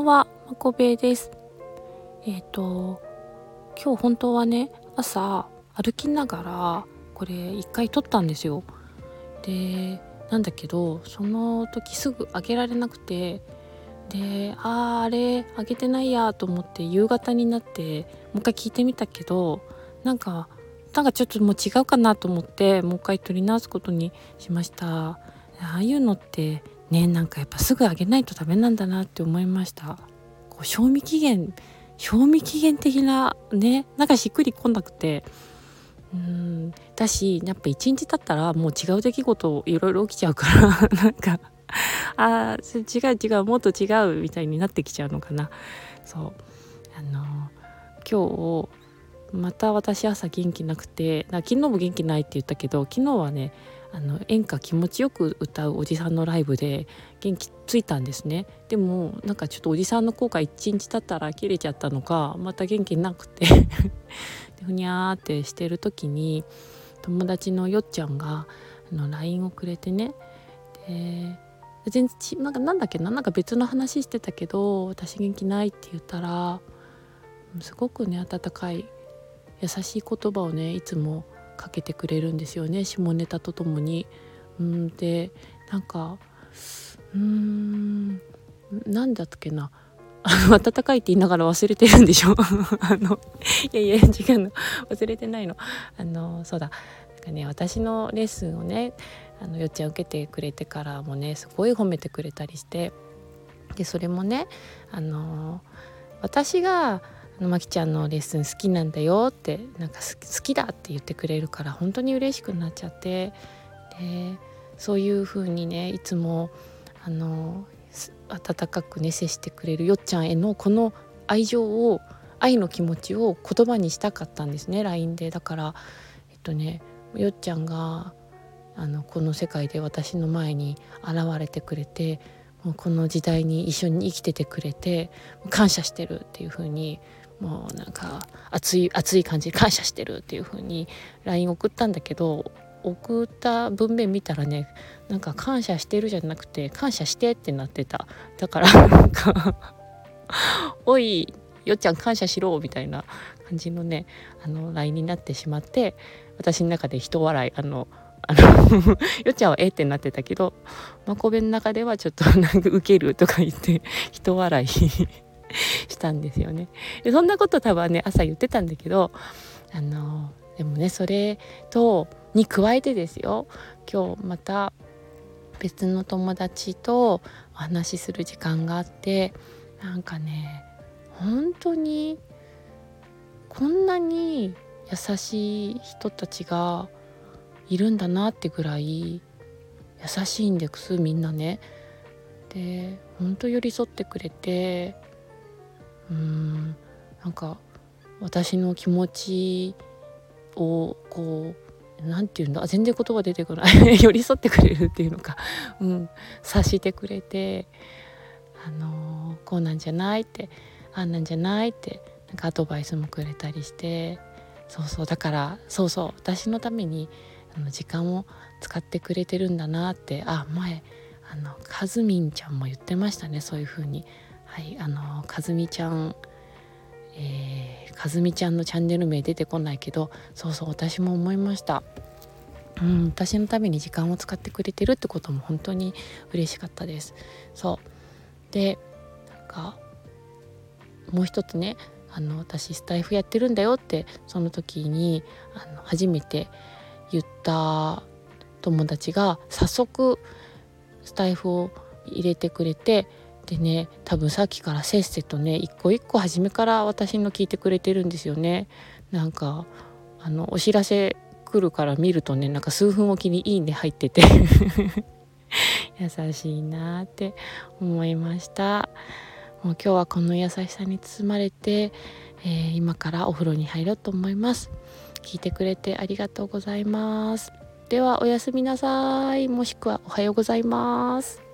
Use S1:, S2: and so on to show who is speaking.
S1: はまこべです。えっ、ー、と今日本当はね朝歩きながらこれ一回撮ったんですよ。でなんだけどその時すぐ開けられなくてであーあれ開けてないやと思って夕方になってもう一回聞いてみたけどなんかなんかちょっともう違うかなと思ってもう一回撮り直すことにしました。ああいうのってねなんかやっぱすぐあげないとダメなんだなって思いました。こう賞味期限賞味期限的なねなんかしっくりこなくて。うんだしやっぱ一日経ったらもう違う出来事いろいろ起きちゃうから なんかあ違う違うもっと違うみたいになってきちゃうのかな。そう。あの今日また私朝元気なくて昨日も元気ないって言ったけど昨日はねあの演歌気持ちよく歌うおじさんのライブで元気ついたんですね。でもなんかちょっとおじさんの効果1日経ったら切れちゃったのかまた元気なくて ふにゃーってしてる時に友達のよっちゃんがあの LINE をくれてね。で全然なんかなんだっけななんか別の話してたけど私元気ないって言ったらすごくね温かい優しい言葉をねいつもかけてくれるんですよね下ネタとともに。うんでなんかうーん何だったっけな。あの温かいって言いながら忘れてるんでしょ？あのいやいや違うの。忘れてないの。あのそうだ。なんかね私のレッスンをねあのよっちゃん受けてくれてからもねすごい褒めてくれたりして。でそれもねあの私がまきちゃんのレッスン好きなんだよってなんか好きだって言ってくれるから本当に嬉しくなっちゃって。でそういう風にねいつもあの温かくね接してくれるよっちゃんへのこの愛情を愛の気持ちを言葉にしたかったんですね LINE で。だからえっとねよっちゃんがあのこの世界で私の前に現れてくれてもうこの時代に一緒に生きててくれて感謝してるっていう風にもうなんか熱い熱い感じで感謝してるっていう風に LINE 送ったんだけど送った文面見たらねなんか感謝してるじゃなくて感謝してってなってた。だからなんか おいよっちゃん感謝しろみたいな感じのねあの LINE になってしまって私の中で人笑いあのあの よっちゃんはえってなってたけどまこべの中ではちょっとなんかウケるとか言って人笑い。したんですよねでそんなこと多分ね朝言ってたんだけどあのでもねそれとに加えてですよ今日また別の友達とお話しする時間があってなんかね本当にこんなに優しい人たちがいるんだなってぐらい優しいんですみんなね。で本当寄り添ってくれてうん。なんか私の気持ちをこう何て言うんだ全然言葉出てこない。寄り添ってくれるっていうのか、うん、察してくれて、あのー、こうなんじゃないってあんなんじゃないってなんかアドバイスもくれたりして。そうそう。だからそうそう。私のためにあの時間を使ってくれてるんだなって。あ前あのかずみんちゃんも言ってましたね。そういう風に。はいあのかずみちゃんえー、かずみちゃんのチャンネル名出てこないけどそうそう私も思いました。うん私のために時間を使ってくれてるってことも本当に嬉しかったです。そう。でなんかもう一つねあの私スタイフやってるんだよってその時にあの初めて言った友達が早速スタイフを入れてくれてでね多分さっきからせっせとね一個一個初めから私の聞いてくれてるんですよね。なんかあのお知らせ来るから見るとねなんか数分おきに「いいね」入ってて。優しいなって思いました。もう今日はこの優しさに包まれて、えー、今からお風呂に入ろうと思います。聞いてくれてありがとうございます。ではおやすみなさい。もしくはおはようございます。